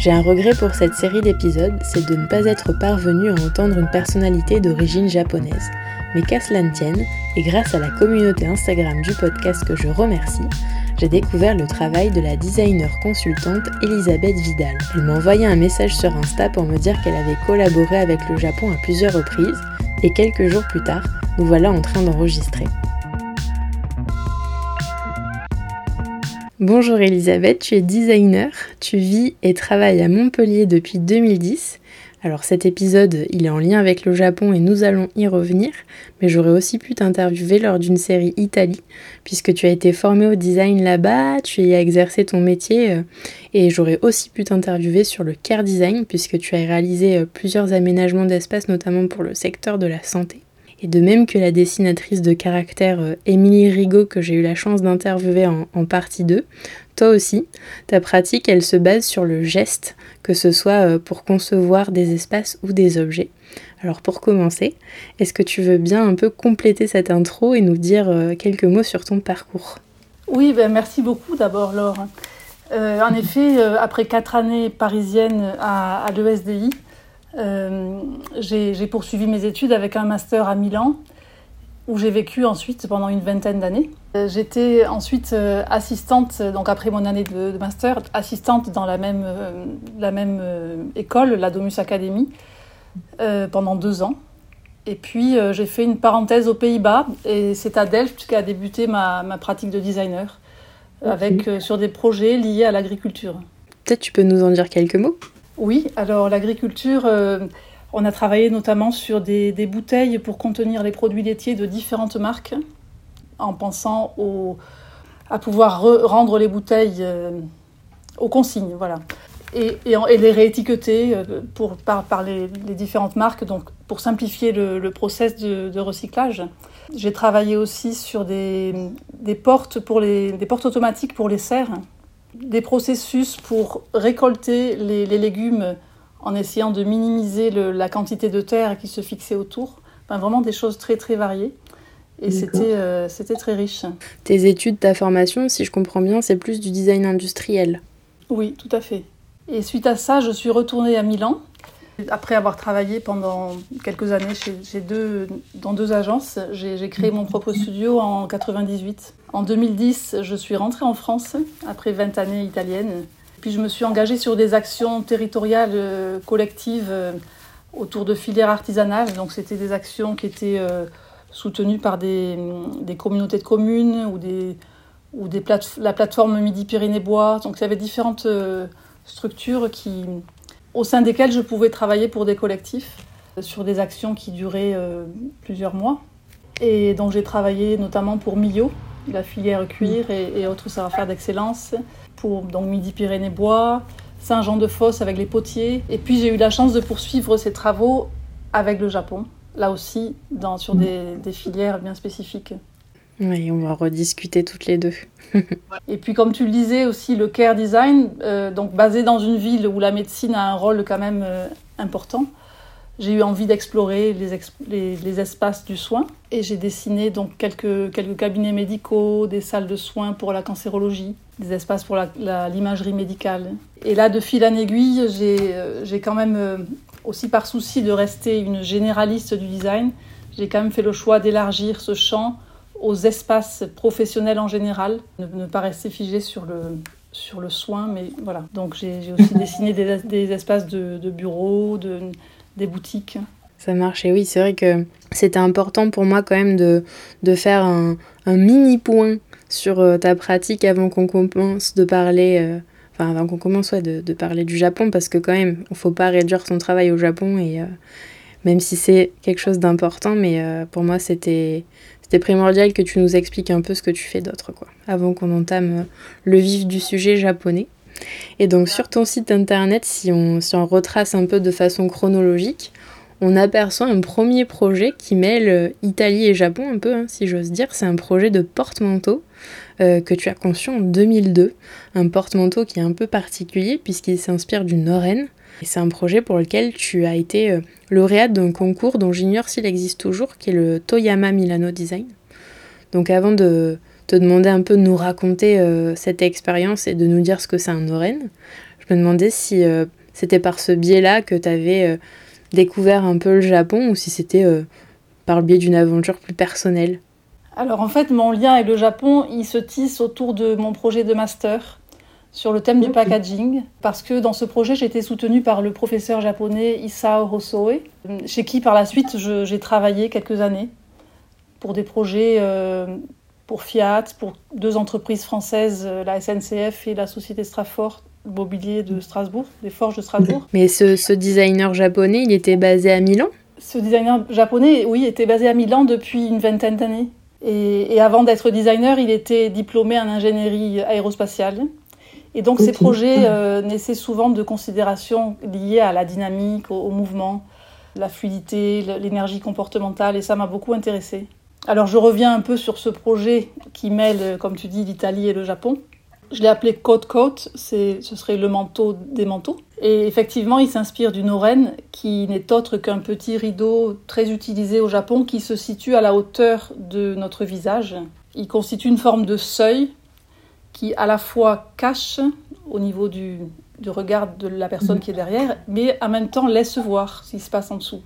J'ai un regret pour cette série d'épisodes, c'est de ne pas être parvenu à entendre une personnalité d'origine japonaise. Mais qu'à cela ne tienne, et grâce à la communauté Instagram du podcast que je remercie, j'ai découvert le travail de la designer consultante Elisabeth Vidal. Elle m'a envoyé un message sur Insta pour me dire qu'elle avait collaboré avec le Japon à plusieurs reprises, et quelques jours plus tard, nous voilà en train d'enregistrer. Bonjour Elisabeth, tu es designer, tu vis et travailles à Montpellier depuis 2010. Alors cet épisode, il est en lien avec le Japon et nous allons y revenir, mais j'aurais aussi pu t'interviewer lors d'une série Italie, puisque tu as été formée au design là-bas, tu y as exercé ton métier, euh, et j'aurais aussi pu t'interviewer sur le care design, puisque tu as réalisé euh, plusieurs aménagements d'espace, notamment pour le secteur de la santé. Et de même que la dessinatrice de caractère euh, Émilie Rigaud, que j'ai eu la chance d'interviewer en, partie 2, toi aussi, ta pratique, elle se base sur le geste, que ce soit euh, pour concevoir des espaces ou des objets. Alors pour commencer, est-ce que tu veux bien un peu compléter cette intro et nous dire euh, quelques mots sur ton parcours? Oui, ben merci beaucoup d'abord Laure. en effet, après quatre années parisiennes à, l'ESDI, j'ai poursuivi mes études avec un master à Milan, où j'ai vécu ensuite pendant une vingtaine d'années. Euh, j'étais ensuite euh, assistante, donc après mon année de, master, assistante dans la même, la même école, la Domus Academy, pendant deux ans. Et puis j'ai fait une parenthèse aux Pays-Bas, et c'est à Delft qu'a débuté ma, ma, pratique de designer, avec, sur des projets liés à l'agriculture. Peut-être tu peux nous en dire quelques mots? Oui, alors l'agriculture, euh, on a travaillé notamment sur des, bouteilles pour contenir les produits laitiers de différentes marques, en pensant à pouvoir rendre les bouteilles euh, aux consignes, voilà. Et, les réétiqueter euh, pour, par, les, différentes marques, donc pour simplifier le, process de, recyclage. J'ai travaillé aussi sur des, portes pour les, des portes automatiques pour les serres des processus pour récolter les, légumes en essayant de minimiser la quantité de terre qui se fixait autour. vraiment des choses très très variées. Et c'était euh, c'était très riche. Tes études, ta formation, si je comprends bien, c'est plus du design industriel. Oui, tout à fait. Et suite à ça, je suis retournée à Milan après avoir travaillé pendant quelques années chez, deux, dans deux agences, j'ai créé mon propre studio en 98. En 2010, je suis rentrée en France après 20 années italiennes. Puis je me suis engagée sur des actions territoriales euh, collectives euh, autour de filières artisanales. Donc c'était des actions qui étaient euh, soutenues par des, des, communautés de communes ou, des, ou des la plateforme Midi-Pyrénées-Bois. Donc il y avait différentes structures qui, au sein desquels je pouvais travailler pour des collectifs sur des actions qui duraient euh, plusieurs mois. Et donc j'ai travaillé notamment pour Millau, la filière cuir et, autres savoir-faire d'excellence, pour donc Midi-Pyrénées-Bois, Saint-Jean-de-Fosse avec les potiers. Et puis j'ai eu la chance de poursuivre ces travaux avec le Japon, là aussi dans, sur des filières bien spécifiques. Oui, on va rediscuter toutes les deux. et puis, comme tu le disais aussi, le care design, euh, donc basé dans une ville où la médecine a un rôle quand même euh, important, j'ai eu envie d'explorer les, espaces du soin et j'ai dessiné donc quelques, quelques cabinets médicaux, des salles de soins pour la cancérologie, des espaces pour l'imagerie médicale. Et là, de fil en aiguille, j'ai euh, quand même, aussi par souci de rester une généraliste du design, j'ai quand même fait le choix d'élargir ce champ aux espaces professionnels en général, ne, pas rester figé sur le, sur le soin, mais voilà. Donc j'ai aussi dessiné des, espaces de, bureaux, de, des boutiques. Ça marche, et oui, c'est vrai que c'était important pour moi quand même de, de faire un, mini point sur euh, ta pratique avant qu'on commence de parler, euh, enfin avant qu'on commence de, de, parler du Japon, parce que quand même, il ne faut pas réduire son travail au Japon, et euh, même si c'est quelque chose d'important, mais pour moi c'était c'était primordial que tu nous expliques un peu ce que tu fais d'autre, quoi, avant qu'on entame euh, le vif du sujet japonais. Et donc sur ton site internet, si on, retrace un peu de façon chronologique, on aperçoit un premier projet qui mêle euh, Italie et Japon un peu, hein, si j'ose dire. C'est un projet de porte-manteau euh, que tu as conçu en 2002. Un porte-manteau qui est un peu particulier puisqu'il s'inspire du Noren. C'est un projet pour lequel tu as été euh, lauréate d'un concours dont j'ignore s'il existe toujours, qui est le Toyama Milano Design. Donc avant de te demander un peu de nous raconter cette expérience et de nous dire ce que c'est un Noren, je me demandais si c'était par ce biais-là que tu avais découvert un peu le Japon ou si c'était euh, par le biais d'une aventure plus personnelle Alors en fait, mon lien avec le Japon, il se tisse autour de mon projet de master sur le thème du packaging, parce que dans ce projet, j'ai été soutenue par le professeur japonais Isao Hosoe, chez qui par la suite j'ai travaillé quelques années pour des projets euh, pour Fiat, pour deux entreprises françaises, euh, la SNCF et la société Strafort, mobilier de Strasbourg, des forges de Strasbourg. Mais ce, designer japonais, il était basé à Milan? Ce designer japonais, oui, était basé à Milan depuis une vingtaine d'années. Et, avant d'être designer, il était diplômé en ingénierie aérospatiale. Et donc ces projets euh, naissaient souvent de considérations liées à la dynamique, au, mouvement, la fluidité, l'énergie comportementale, et ça m'a beaucoup intéressée. Alors je reviens un peu sur ce projet qui mêle, comme tu dis, l'Italie et le Japon. Je l'ai appelé Coat Coat, ce serait le manteau des manteaux. Et effectivement, il s'inspire du noren, qui n'est autre qu'un petit rideau très utilisé au Japon, qui se situe à la hauteur de notre visage. Il constitue une forme de seuil qui à la fois cache au niveau du, regard de la personne qui est derrière, mais en même temps laisse voir ce qui se passe en dessous.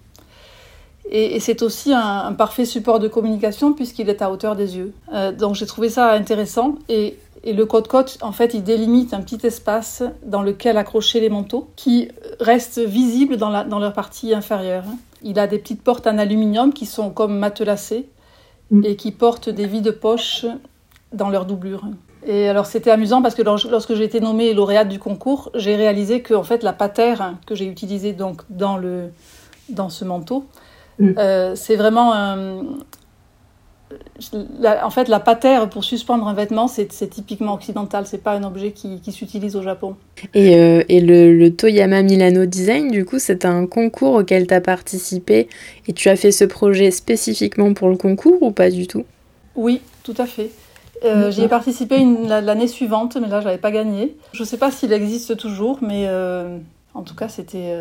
Et, c'est aussi un, parfait support de communication puisqu'il est à hauteur des yeux. Euh, donc j'ai trouvé ça intéressant et et le côte-côte, en fait, il délimite un petit espace dans lequel accrocher les manteaux qui restent visibles dans, la, dans leur partie inférieure. Il a des petites portes en aluminium qui sont comme matelassées mm. et qui portent des vides poches dans leur doublure. Et alors c'était amusant parce que lorsque j'ai été nommée lauréate du concours, j'ai réalisé que en fait la patère que j'ai utilisée donc dans le dans ce manteau, mm. euh, c'est vraiment un, en fait, la patère pour suspendre un vêtement, c'est typiquement occidental. C'est pas un objet qui, s'utilise au Japon. Et, euh, le, Toyama Milano Design, du coup, c'est un concours auquel tu as participé et tu as fait ce projet spécifiquement pour le concours ou pas du tout? Oui, tout à fait. Euh, j'y ai participé l'année suivante, mais là, je n'avais pas gagné. Je ne sais pas s'il existe toujours, mais euh, en tout cas, c'était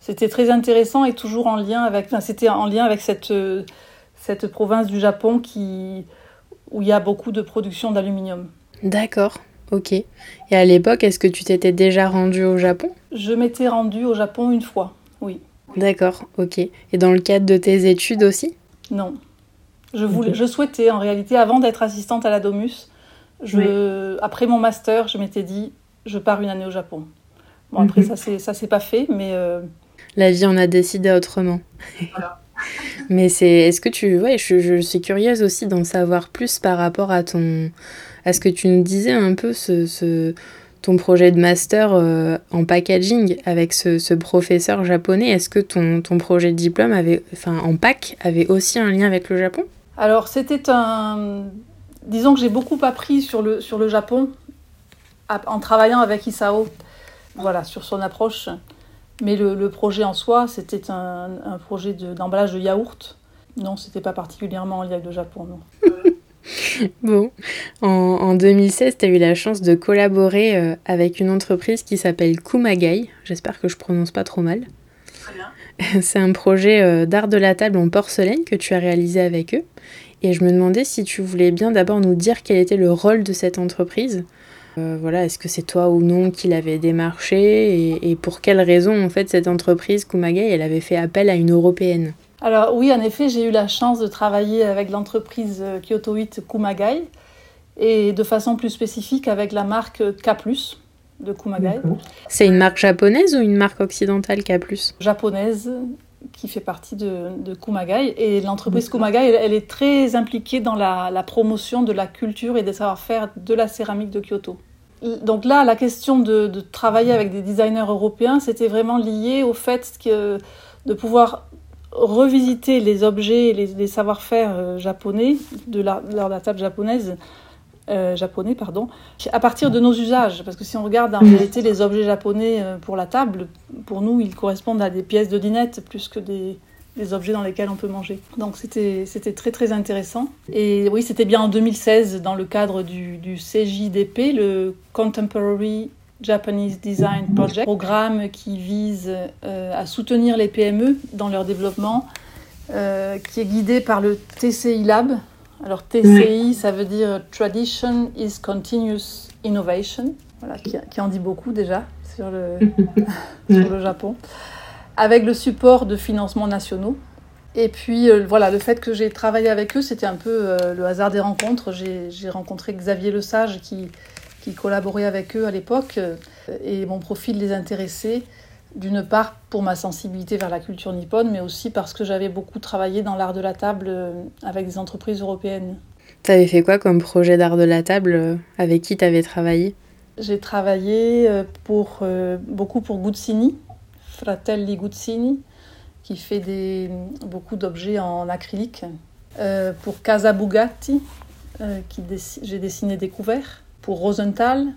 c'était très intéressant et toujours en lien avec. c'était en lien avec cette cette province du Japon qui, où il y a beaucoup de production d'aluminium. D'accord, ok. Et à l'époque, est-ce que tu t'étais déjà rendu au Japon? Je m'étais rendu au Japon une fois, oui. D'accord, ok. Et dans le cadre de tes études aussi? Non. Je, voulais, je souhaitais, en réalité, avant d'être assistante à la Domus, je, après mon master, je m'étais dit, je pars une année au Japon. Bon, après, mhm. ça ça s'est pas fait, mais... Euh, la vie en a décidé autrement. Voilà. Mais c'est, est-ce que tu, ouais, je, je, suis curieuse aussi d'en savoir plus par rapport à ton, à ce que tu nous disais un peu ce, ce ton projet de master euh, en packaging avec ce, ce, professeur japonais. Est-ce que ton, ton projet de diplôme avait, enfin, en pack avait aussi un lien avec le Japon? Alors c'était un, disons que j'ai beaucoup appris sur le sur le Japon en travaillant avec Isao, voilà, sur son approche. Mais le, projet en soi, c'était un, projet d'emballage de, yaourt. Non, c'était pas particulièrement en lien avec le Japon, non. bon, en, 2016, tu as eu la chance de collaborer euh, avec une entreprise qui s'appelle Kumagai. J'espère que je prononce pas trop mal. C'est un projet euh, d'art de la table en porcelaine que tu as réalisé avec eux. Et je me demandais si tu voulais bien d'abord nous dire quel était le rôle de cette entreprise. Euh, voilà, est-ce que c'est toi ou non qui l'avait démarché et, pour quelles raisons en fait cette entreprise Kumagai elle avait fait appel à une européenne? Alors oui, en effet, j'ai eu la chance de travailler avec l'entreprise euh, Kyoto 8 Kumagai et de façon plus spécifique avec la marque K+ de Kumagai. C'est une marque japonaise ou une marque occidentale K+. Japonaise qui fait partie de, de Kumagai. Et l'entreprise Kumagai, elle, est très impliquée dans la, promotion de la culture et des savoir-faire de la céramique de Kyoto. Donc là, la question de, travailler avec des designers européens, c'était vraiment lié au fait que, de pouvoir revisiter les objets et les, savoir-faire euh, japonais de la, de la table japonaise euh, japonais, pardon, à partir de nos usages. Parce que si on regarde en réalité les objets japonais euh, pour la table, pour nous, ils correspondent à des pièces de dinette plus que des, des objets dans lesquels on peut manger. Donc c'était très très intéressant. Et oui, c'était bien en 2016 dans le cadre du, du CJDP, le Contemporary Japanese Design Project, programme qui vise euh, à soutenir les PME dans leur développement, euh, qui est guidé par le TCI Lab. Alors TCI, ça veut dire Tradition is Continuous Innovation, voilà, qui, qui en dit beaucoup déjà sur le, sur le Japon, avec le support de financements nationaux. Et puis euh, voilà, le fait que j'ai travaillé avec eux, c'était un peu euh, le hasard des rencontres. J'ai rencontré Xavier Lesage qui, qui collaborait avec eux à l'époque euh, et mon profil les intéressait d'une part pour ma sensibilité vers la culture nippone, mais aussi parce que j'avais beaucoup travaillé dans l'art de la table euh, avec des entreprises européennes. Tu avais fait quoi comme projet d'art de la table euh, Avec qui tu avais travaillé? J'ai travaillé pour, beaucoup pour Guzzini, Fratelli Guzzini, qui fait des, beaucoup d'objets en acrylique. pour Casa Bugatti, qui j'ai dessiné des couverts pour Rosenthal.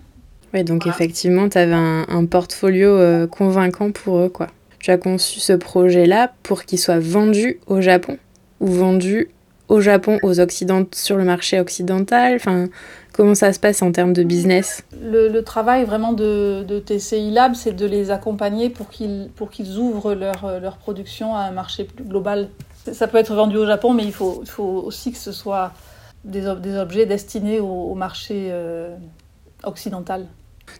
Oui, donc effectivement, tu avais un, portfolio euh, convaincant pour eux, quoi. Tu as conçu ce projet-là pour qu'il soit vendu au Japon ou vendu au Japon aux Occidentaux sur le marché occidental? Enfin, comment ça se passe en termes de business? Le, travail vraiment de, de TCI Lab, c'est de les accompagner pour qu'ils pour qu'ils ouvrent leur, leur production à un marché plus global. Ça peut être vendu au Japon, mais il faut, il faut aussi que ce soit des, des objets destinés au, marché euh, occidental.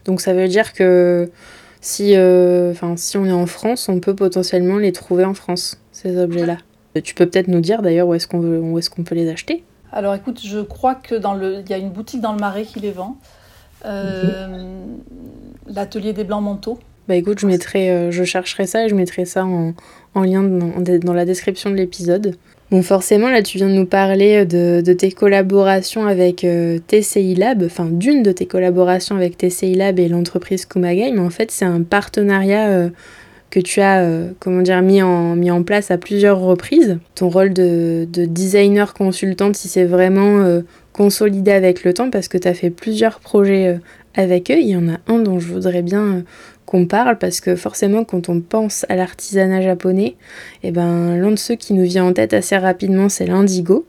Donc ça veut dire que si, euh, si on est en France, on peut potentiellement les trouver en France, ces objets-là. Tu peux peut-être nous dire d'ailleurs où est-ce qu'on est qu'on peut les acheter? Alors écoute, je crois que dans le, il y a une boutique dans le Marais qui les vend. Euh, l'atelier des blancs manteaux. Bah écoute, je mettrai, je chercherai ça et je mettrai ça en, en lien dans, dans la description de l'épisode. Bon, forcément, là, tu viens de nous parler de, tes collaborations avec euh, TCI Lab, enfin d'une de tes collaborations avec TCI Lab et l'entreprise Kumagai, mais en fait, c'est un partenariat euh, que tu as, euh, comment dire, mis en, mis en place à plusieurs reprises. Ton rôle de, de designer consultante, si c'est vraiment consolidé avec le temps, parce que tu as fait plusieurs projets avec eux. Il y en a un dont je voudrais bien qu'on parle parce que forcément quand on pense à l'artisanat japonais, eh ben, l'un de ceux qui nous vient en tête assez rapidement c'est l'indigo.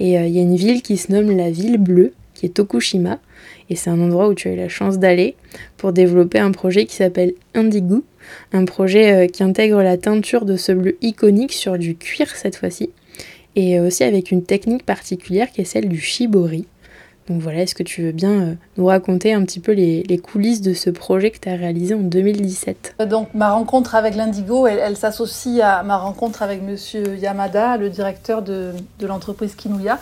Et euh, il y a une ville qui se nomme la ville bleue, qui est Tokushima. Et c'est un endroit où tu as eu la chance d'aller pour développer un projet qui s'appelle Indigo. Un projet euh, qui intègre la teinture de ce bleu iconique sur du cuir cette fois-ci. Et euh, aussi avec une technique particulière qui est celle du shibori. Donc voilà, est-ce que tu veux bien euh, nous raconter un petit peu les, coulisses de ce projet que tu as réalisé en 2017 euh, Donc ma rencontre avec l'Indigo, elle, s'associe à ma rencontre avec Monsieur Yamada, le directeur de, l'entreprise Kinuya,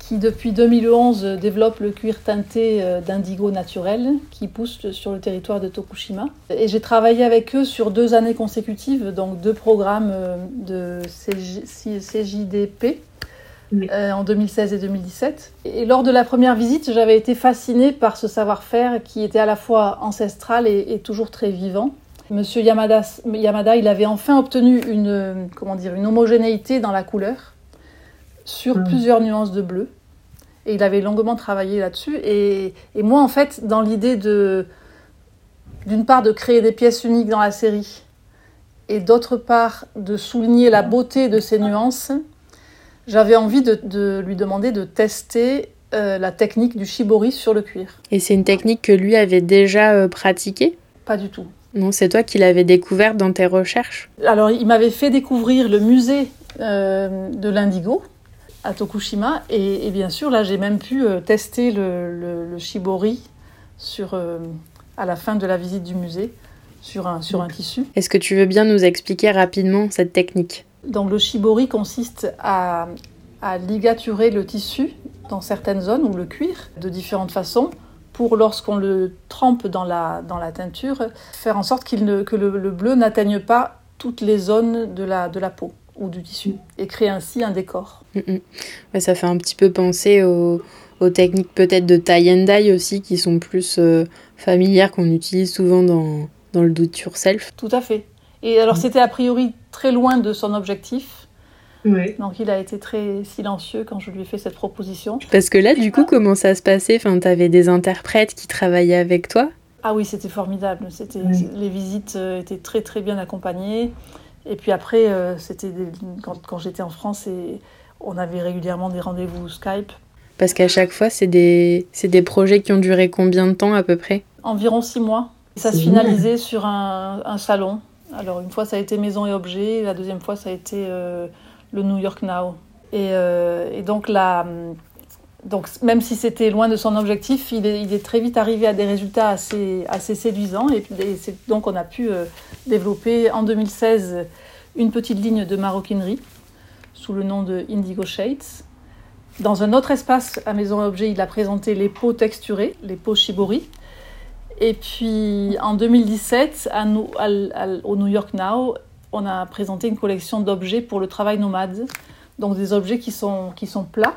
qui depuis 2011 développe le cuir teinté euh, d'indigo naturel qui pousse sur le territoire de Tokushima. Et j'ai travaillé avec eux sur deux années consécutives, donc deux programmes de CJDP euh, en 2016 et 2017. Et lors de la première visite, j'avais été fascinée par ce savoir-faire qui était à la fois ancestral et, toujours très vivant. Monsieur Yamada, Yamada, il avait enfin obtenu une, comment dire, une homogénéité dans la couleur sur hmm. plusieurs nuances de bleu. Et il avait longuement travaillé là-dessus. Et, et, moi, en fait, dans l'idée de, d'une part, de créer des pièces uniques dans la série, et d'autre part, de souligner la beauté de ces nuances, j'avais envie de, lui demander de tester euh, la technique du shibori sur le cuir. Et c'est une technique que lui avait déjà euh, pratiquée? Pas du tout. Non, c'est toi qui l'avais découverte dans tes recherches? Alors, il m'avait fait découvrir le musée euh, de l'indigo à Tokushima. Et, bien sûr, là, j'ai même pu tester le, shibori sur, à la fin de la visite du musée sur un, sur un tissu. Est-ce que tu veux bien nous expliquer rapidement cette technique? Donc le shibori consiste à, ligaturer le tissu dans certaines zones ou le cuir de différentes façons pour lorsqu'on le trempe dans la, dans la teinture, faire en sorte qu'il ne, que le, bleu n'atteigne pas toutes les zones de la, de la peau ou du tissu et créer ainsi un décor. Mm, mm. ça fait un petit peu penser aux, techniques peut-être de tie and dye aussi qui sont plus euh, familières qu'on utilise souvent dans, dans le do it yourself. Tout à fait. Et alors, c'était a priori très loin de son objectif. Donc il a été très silencieux quand je lui ai fait cette proposition. Parce que là, du coup, comment ça se passait? Enfin, Tu avais des interprètes qui travaillaient avec toi? Ah oui, c'était formidable. C'était, Les visites euh, étaient très très bien accompagnées. Et puis après, euh, c'était quand, quand j'étais en France, et on avait régulièrement des rendez-vous Skype. Parce qu'à chaque fois, c'est des, c'est des projets qui ont duré combien de temps à peu près? Environ six mois. Ça se finalisait sur un, un, salon. Alors une fois, ça a été Maison et Objets. La deuxième fois, ça a été euh, le New York Now. Et, euh, donc donc même si c'était loin de son objectif, il est, très vite arrivé à des résultats assez, assez séduisants. Et, donc on a pu euh, développer en 2016 une petite ligne de maroquinerie sous le nom de Indigo Shades. Dans un autre espace à Maison et Objets, il a présenté les peaux texturées, les peaux shibori. Et puis en 2017, à nous, à, à, au New York Now, on a présenté une collection d'objets pour le travail nomade. Donc des objets qui sont, qui sont plats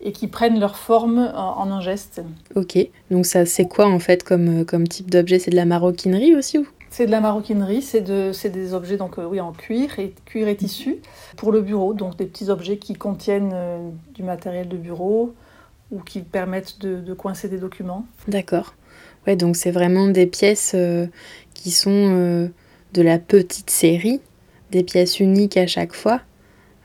et qui prennent leur forme en, en un geste. Ok, donc ça c'est quoi en fait comme, comme type d'objet? C'est de la maroquinerie aussi ou? C'est de la maroquinerie, c'est de, des objets donc euh, oui en cuir et cuir et tissu pour le bureau, donc des petits objets qui contiennent euh, du matériel de bureau ou qui permettent de, de coincer des documents. D'accord. Ouais, donc c'est vraiment des pièces euh, qui sont euh, de la petite série, des pièces uniques à chaque fois.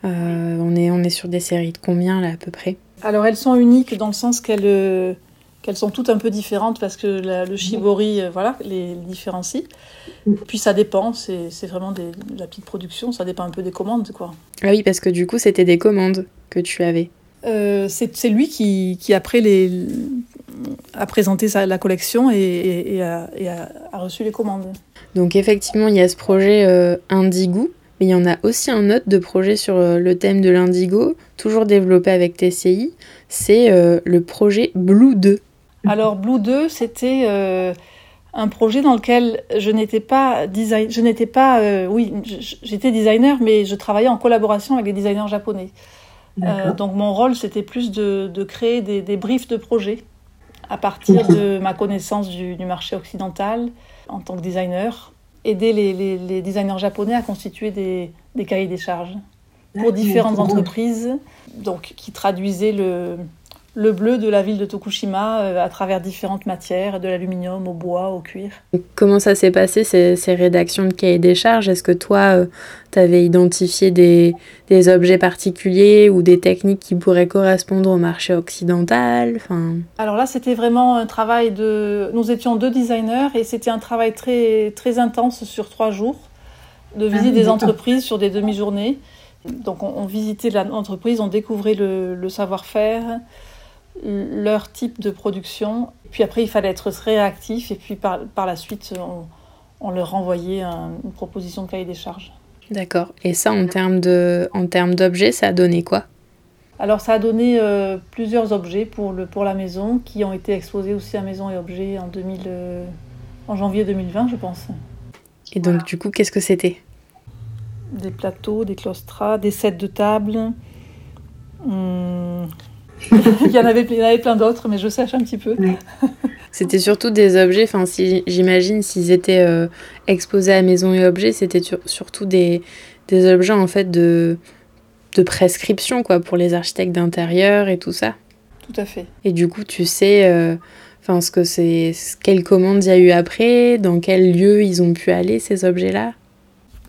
Euh, on, est, on est sur des séries de combien là à peu près? Alors elles sont uniques dans le sens qu'elles qu'elles sont toutes un peu différentes parce que la, le shibori voilà, les, les différencie. Puis ça dépend, c'est vraiment des, de la petite production, ça dépend un peu des commandes. quoi. Ah oui, parce que du coup c'était des commandes que tu avais. Euh, c'est lui qui, qui après les, a présenté sa, la collection et, et, et, a, et a, a, reçu les commandes. Donc effectivement, il y a ce projet euh, Indigo, mais il y en a aussi un autre de projet sur euh, le thème de l'indigo, toujours développé avec TCI, c'est euh, le projet Blue 2. Alors Blue 2, c'était euh, un projet dans lequel je n'étais pas design, je n'étais pas, euh, oui, j'étais designer, mais je travaillais en collaboration avec des designers japonais. Euh, donc mon rôle, c'était plus de, de créer des, des, briefs de projets à partir de ma connaissance du, du, marché occidental en tant que designer, aider les, les, les designers japonais à constituer des, des, cahiers des charges pour différentes entreprises, donc qui traduisaient le, le bleu de la ville de Tokushima euh, à travers différentes matières, de l'aluminium au bois, au cuir. Comment ça s'est passé ces, ces, rédactions de cahiers des charges? Est-ce que toi, euh, tu avais identifié des, des, objets particuliers ou des techniques qui pourraient correspondre au marché occidental? Enfin... Alors là, c'était vraiment un travail de... Nous étions deux designers et c'était un travail très, très intense sur trois jours, de visite ah, des entreprises sur des demi-journées. Donc on, on visitait l'entreprise, on découvrait le, le savoir-faire, leur type de production. Puis après, il fallait être réactif et puis par, par la suite, on, on leur renvoyait un, une proposition de cahier des charges. D'accord. Et ça, en termes d'objets, ça a donné quoi? Alors, ça a donné euh, plusieurs objets pour, le, pour la maison qui ont été exposés aussi à Maison et Objets en, 2000, euh, en janvier 2020, je pense. Et donc, voilà. du coup, qu'est-ce que c'était? Des plateaux, des claustras, des sets de table. Hum, il, y en avait, il y en avait plein d'autres, mais je sèche un petit peu. Oui. C'était surtout des objets, enfin, si, j'imagine s'ils étaient euh, exposés à maison et objets, c'était surtout des, des objets en fait de, de prescription quoi, pour les architectes d'intérieur et tout ça. Tout à fait. Et du coup, tu sais, euh, enfin, ce que c'est, quelles commandes il y a eu après, dans quel lieu ils ont pu aller ces objets-là?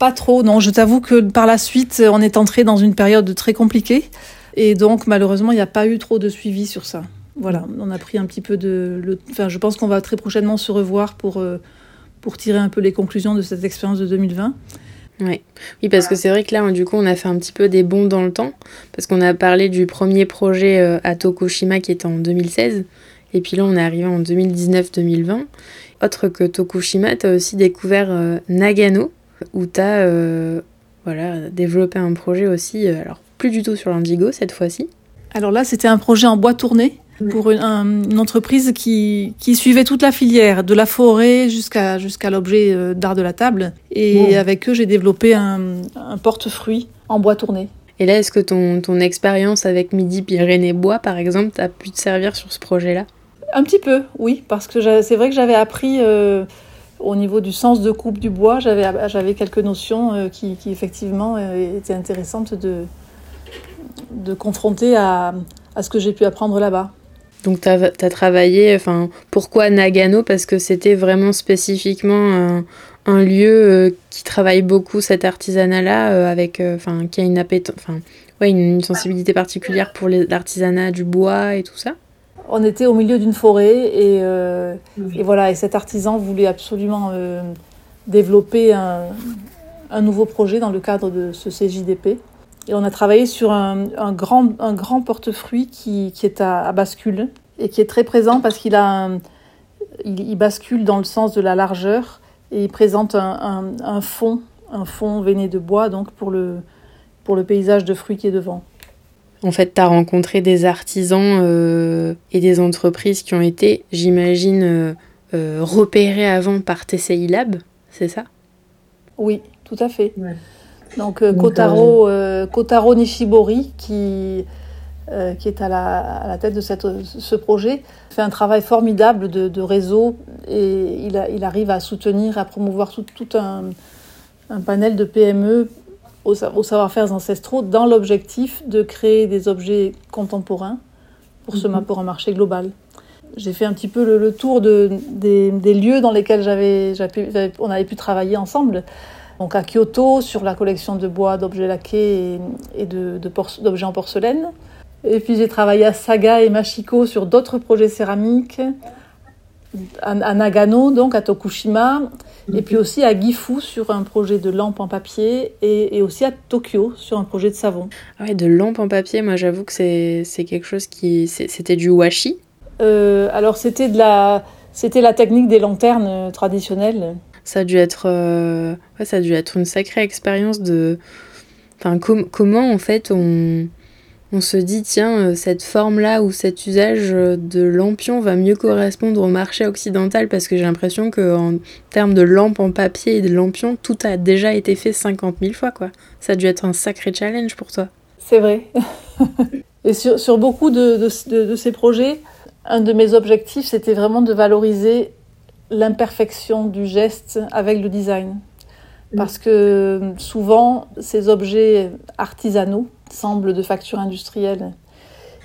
Pas trop, non. Je t'avoue que par la suite, on est entré dans une période très compliquée. Et donc, malheureusement, il n'y a pas eu trop de suivi sur ça. Voilà, on a pris un petit peu de. Le... Enfin, je pense qu'on va très prochainement se revoir pour, euh, pour tirer un peu les conclusions de cette expérience de 2020. Ouais. Oui, parce que c'est vrai que là, du coup, on a fait un petit peu des bons dans le temps, parce qu'on a parlé du premier projet euh, à Tokushima qui était en 2016, et puis là, on est arrivé en 2019-2020. Autre que Tokushima, tu as aussi découvert euh, Nagano, où tu as voilà, développé un projet aussi, alors plus du tout sur l'indigo cette fois-ci. Alors là, c'était un projet en bois tourné pour une, un, une entreprise qui, qui, suivait toute la filière, de la forêt jusqu'à jusqu'à l'objet euh, d'art de la table. Et avec eux, j'ai développé un, un porte-fruits en bois tourné. Et là, est-ce que ton, ton expérience avec Midi Pyrénées Bois, par exemple, a pu te servir sur ce projet-là? Un petit peu, oui, parce que c'est vrai que j'avais appris euh, au niveau du sens de coupe du bois, j'avais quelques notions euh, qui, qui, effectivement euh, étaient intéressantes de, de confronter à, à ce que j'ai pu apprendre là-bas. Donc tu as, travaillé, enfin, pourquoi Nagano? Parce que c'était vraiment spécifiquement un, lieu euh, qui travaille beaucoup cet artisanat-là, euh, avec, euh, enfin, qui a une enfin, ouais, une, sensibilité particulière pour l'artisanat du bois et tout ça? On était au milieu d'une forêt et, et, voilà, et cet artisan voulait absolument développer un, un, nouveau projet dans le cadre de ce CJDP. Et on a travaillé sur un, un grand, un grand portefeuille qui, qui est à, à, bascule et qui est très présent parce qu'il a il, il, bascule dans le sens de la largeur et il présente un, un, fond, un fond veiné de bois donc pour le, pour le paysage de fruits qui est devant. En fait, tu as rencontré des artisans euh, et des entreprises qui ont été, j'imagine, euh, euh, repérés avant par TCI Lab, c'est ça? Oui, tout à fait. Ouais. Donc, euh, Kotaro, euh, Kotaro, Nishibori, qui, euh, qui est à la, à la, tête de cette, ce projet, fait un travail formidable de, de réseau et il, a, il, arrive à soutenir, à promouvoir tout, tout un, un, panel de PME au, au savoir-faire ancestraux dans l'objectif de créer des objets contemporains pour, ce, mm-hmm. pour un marché global. J'ai fait un petit peu le, le tour de, des, des, lieux dans lesquels j'avais, on avait pu travailler ensemble donc à Kyoto sur la collection de bois, d'objets laqués et, de, d'objets en porcelaine. Et puis j'ai travaillé à Saga et Machiko sur d'autres projets céramiques, à, Nagano, donc à Tokushima, et puis aussi à Gifu sur un projet de lampe en papier, et, aussi à Tokyo sur un projet de savon. Ah ouais, de lampe en papier, moi j'avoue que c'est, c'est quelque chose qui... c'était du washi? Euh, Alors c'était, de la, c'était la technique des lanternes traditionnelles ça a dû être, euh, ouais, ça a dû être une sacrée expérience de. Enfin, comment en fait on, on se dit tiens euh, cette forme là ou cet usage de lampion va mieux correspondre au marché occidental parce que j'ai l'impression que en termes de lampes en papier et de lampions tout a déjà été fait 50 000 fois quoi. Ça a dû être un sacré challenge pour toi. C'est vrai. et sur, sur beaucoup de, de, de ces projets, un de mes objectifs c'était vraiment de valoriser l'imperfection du geste avec le design. Mm. Parce que souvent, ces objets artisanaux semblent de facture industrielle.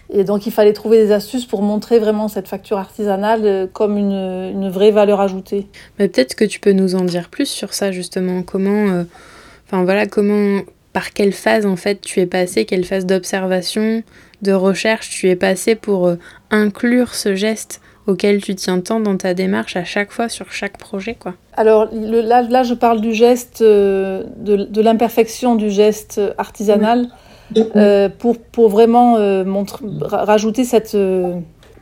Et donc, il fallait trouver des astuces pour montrer vraiment cette facture artisanale comme une, une vraie valeur ajoutée. Mais peut-être que tu peux nous en dire plus sur ça, justement. Comment, euh, enfin voilà, comment, par quelle phase en fait tu es passé, quelle phase d'observation, de recherche tu es passé pour euh, inclure ce geste auquel tu tiens tant dans ta démarche à chaque fois sur chaque projet quoi. Alors le, là, là, je parle du geste, euh, de, de l'imperfection du geste artisanal euh, pour, pour vraiment euh, montre, rajouter cette, euh,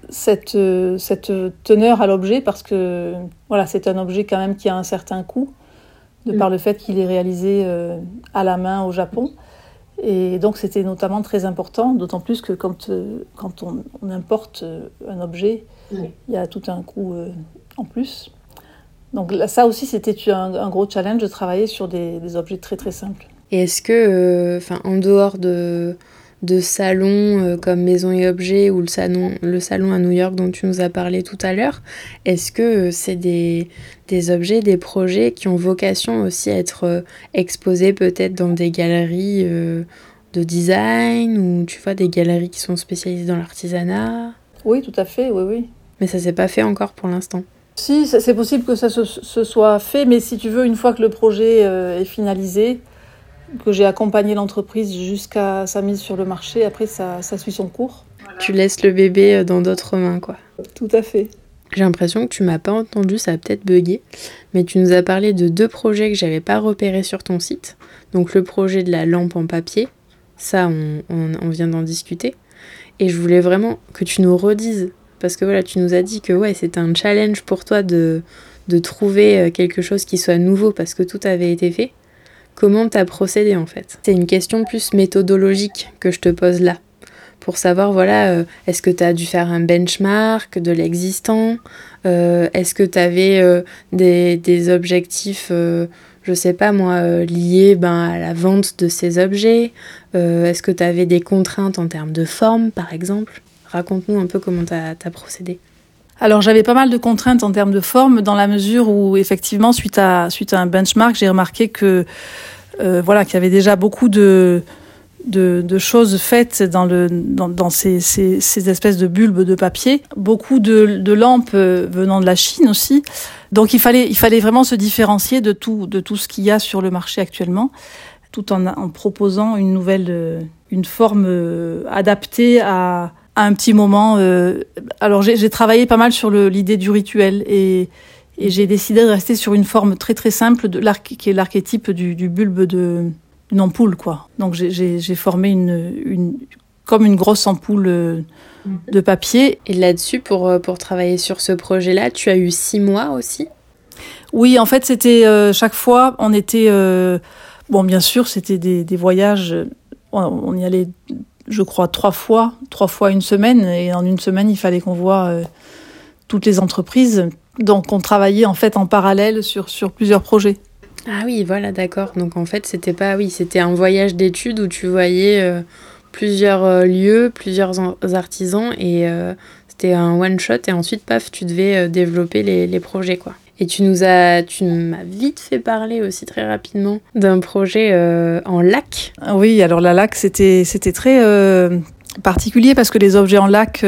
cette, cette teneur à l'objet parce que voilà, c'est un objet quand même qui a un certain coût de par le fait qu'il est réalisé à la main au Japon. Et donc c'était notamment très important, d'autant plus que quand, quand on, on importe un objet, il y a tout un coût euh, en plus. Donc là, ça aussi, c'était un, un, gros challenge de travailler sur des, des objets très très simples. Et est-ce que, enfin, en dehors de, de salons euh, comme Maison et Objets ou le salon, le salon à New York dont tu nous as parlé tout à l'heure, est-ce que euh, c'est des, des objets, des projets qui ont vocation aussi à être euh, exposés peut-être dans des galeries euh, de design ou tu vois des galeries qui sont spécialisées dans l'artisanat? Oui, tout à fait, oui, oui. Mais ça s'est pas fait encore pour l'instant. Si, c'est possible que ça se, se, soit fait, mais si tu veux, une fois que le projet euh, est finalisé, que j'ai accompagné l'entreprise jusqu'à sa mise sur le marché, après ça, ça suit son cours. Voilà. Tu laisses le bébé euh, dans d'autres mains, quoi. Tout à fait. J'ai l'impression que tu m'as pas entendu, ça a peut-être bugué, mais tu nous as parlé de deux projets que j'avais pas repérés sur ton site. Donc le projet de la lampe en papier, ça on, on, on vient d'en discuter. Et je voulais vraiment que tu nous redises parce que voilà, tu nous as dit que ouais, c'était un challenge pour toi de, de trouver euh, quelque chose qui soit nouveau parce que tout avait été fait. Comment tu as procédé en fait? C'est une question plus méthodologique que je te pose là. Pour savoir, voilà, euh, est-ce que tu as dû faire un benchmark de l'existant? Euh, Est-ce que tu avais euh, des, objectifs, je sais pas moi, euh, liés ben, à la vente de ces objets Est-ce que tu avais des contraintes en termes de forme, par exemple? Raconte-nous un peu comment tu as, procédé. Alors j'avais pas mal de contraintes en termes de forme dans la mesure où effectivement suite à suite à un benchmark j'ai remarqué que euh, voilà qu'il y avait déjà beaucoup de de, choses faites dans, le, dans, ces, ces, espèces de bulbes de papier. Beaucoup de, lampes euh, venant de la Chine aussi. Donc il fallait, il fallait vraiment se différencier de tout, de tout ce qu'il y a sur le marché actuellement, tout en, proposant une nouvelle, euh, une forme euh, adaptée à, un petit moment. Alors j'ai travaillé pas mal sur l'idée du rituel et, j'ai décidé de rester sur une forme très très simple de qui est l'archétype du bulbe de une ampoule, quoi. Donc j'ai formé une, une, comme une grosse ampoule euh, de papier. Et là-dessus, pour, euh, pour travailler sur ce projet-là, tu as eu six mois aussi? Oui, en fait, c'était euh, chaque fois, on était. bon, bien sûr, c'était des, des, voyages. On y allait, je crois, trois fois, trois fois une semaine. Et en une semaine, il fallait qu'on voit toutes les entreprises. Donc, on travaillait en fait en parallèle sur, sur plusieurs projets. Ah oui, voilà, d'accord. Donc en fait, c'était pas, oui, c'était un voyage d'études où tu voyais euh, plusieurs euh, lieux, plusieurs artisans et euh, c'était un one shot et ensuite, paf, tu devais développer les, les, projets, quoi. Et tu nous as, tu m'as vite fait parler aussi très rapidement d'un projet en lac. Oui, alors la lac, c'était, c'était très particulier parce que les objets en lac,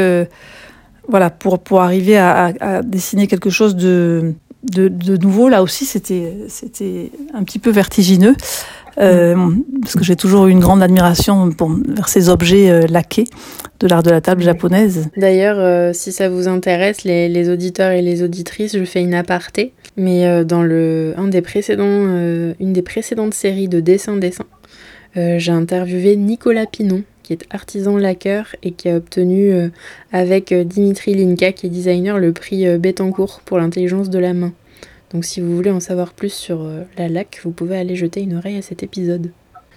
voilà, pour, pour arriver à, à dessiner quelque chose de de, nouveau, là aussi, c'était c'était un petit peu vertigineux. Euh, parce que j'ai toujours eu une grande admiration pour, vers ces objets euh, laqués de l'art de la table japonaise. D'ailleurs, euh, si ça vous intéresse, les, auditeurs et les auditrices, je fais une aparté. Mais dans le, un des précédents, une des précédentes séries de dessin-dessin, j'ai interviewé Nicolas Pinon, qui est artisan laqueur et qui a obtenu euh, avec euh, Dimitri Linka, qui est designer, le prix euh, Bettencourt pour l'intelligence de la main. Donc si vous voulez en savoir plus sur la laque, vous pouvez aller jeter une oreille à cet épisode.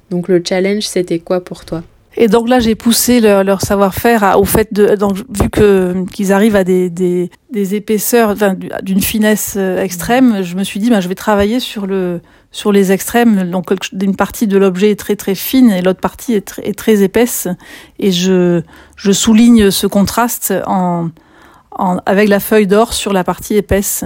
Donc le challenge, c'était quoi pour toi? Et donc là, j'ai poussé leur, savoir-faire au fait de, vu que qu'ils arrivent à des, des, des épaisseurs, d'une finesse extrême, je me suis dit, bah, je vais travailler sur le sur les extrêmes, donc une partie de l'objet est très très fine et l'autre partie est très, est très, épaisse. Et je, je souligne ce contraste en, en, avec la feuille d'or sur la partie épaisse,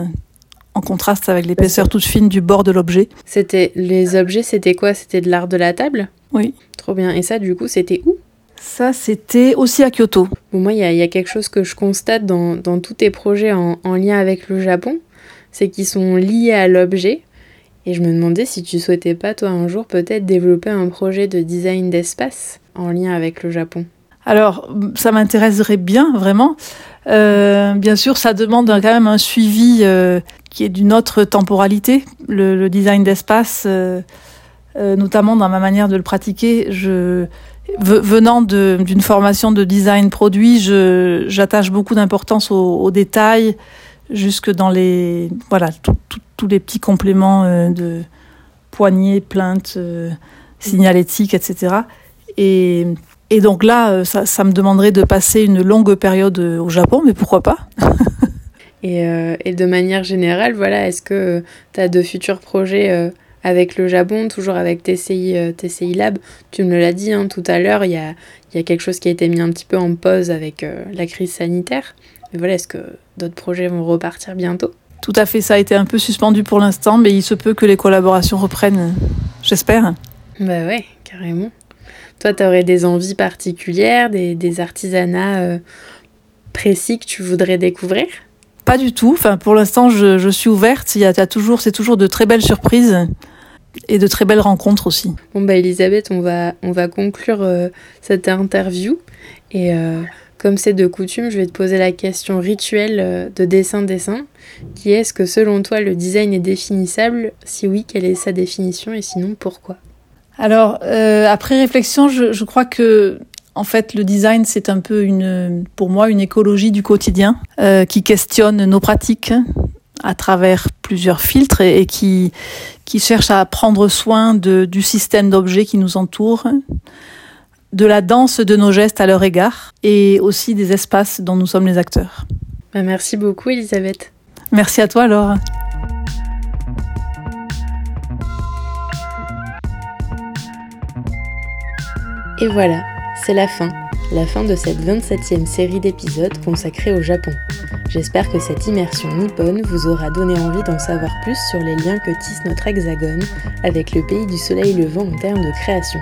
en contraste avec l'épaisseur toute fine du bord de l'objet. C'était les objets, c'était quoi? C'était de l'art de la table? Oui. Trop bien. Et ça, du coup, c'était où? Ça, c'était aussi à Kyoto. Bon, moi, il y, y, a quelque chose que je constate dans, dans tous tes projets en, en lien avec le Japon, c'est qu'ils sont liés à l'objet, et je me demandais si tu souhaitais pas, toi, un jour, peut-être développer un projet de design d'espace en lien avec le Japon. Alors, ça m'intéresserait bien, vraiment. Euh, bien sûr, ça demande quand même un suivi euh, qui est d'une autre temporalité. Le, design d'espace, euh, notamment dans ma manière de le pratiquer, venant d'une formation de design produit, j'attache beaucoup d'importance aux, aux, détails, jusque dans les voilà tous les petits compléments euh, de poignées, plaintes, euh, signalétique, etc. Et, et donc là, euh, ça, ça, me demanderait de passer une longue période au Japon, mais pourquoi pas et, et, de manière générale, voilà, est-ce que tu as de futurs projets avec le Japon, toujours avec TCI, TCI Lab Tu me l'as dit hein, tout à l'heure, il y a, y a, quelque chose qui a été mis un petit peu en pause avec la crise sanitaire. Mais voilà, est-ce que d'autres projets vont repartir bientôt Tout à fait, ça a été un peu suspendu pour l'instant, mais il se peut que les collaborations reprennent, j'espère. Bah ouais, carrément. Toi, tu aurais des envies particulières, des, artisanats euh, précis que tu voudrais découvrir? Pas du tout. Enfin, pour l'instant, je, suis ouverte. Il y a, toujours, c'est toujours de très belles surprises et de très belles rencontres aussi. Bon bah Elisabeth, on va, on va conclure euh, cette interview et euh, comme c'est de coutume, je vais te poser la question rituelle euh, de dessin-dessin, qui est est-ce que selon toi le design est définissable? Si oui, quelle est sa définition? Et sinon pourquoi? Alors, euh, après réflexion, je, crois que en fait, le design, c'est un peu une, pour moi, une écologie du quotidien euh, qui questionne nos pratiques à travers plusieurs filtres et, qui, qui cherche à prendre soin de, du système d'objets qui nous entoure, de la danse de nos gestes à leur égard et aussi des espaces dont nous sommes les acteurs. Bah, merci beaucoup Elisabeth. Merci à toi Laure. Et voilà, c'est la fin, la fin de cette 27e série d'épisodes consacrée au Japon. J'espère que cette immersion nippone vous aura donné envie d'en savoir plus sur les liens que tisse notre hexagone avec le pays du soleil levant en termes de création.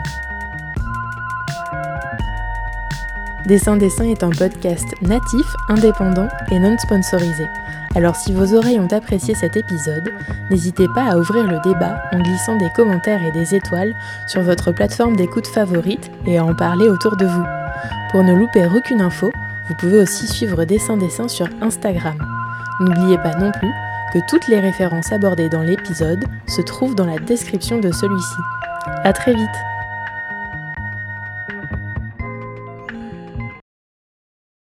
Dessin Dessin est un podcast natif, indépendant et non sponsorisé. Alors si vos oreilles ont apprécié cet épisode, n'hésitez pas à ouvrir le débat en glissant des commentaires et des étoiles sur votre plateforme d'écoute favorite et à en parler autour de vous. Pour ne louper aucune info, vous pouvez aussi suivre Dessin Dessin sur Instagram. N'oubliez pas non plus que toutes les références abordées dans l'épisode se trouvent dans la description de celui-ci. A très vite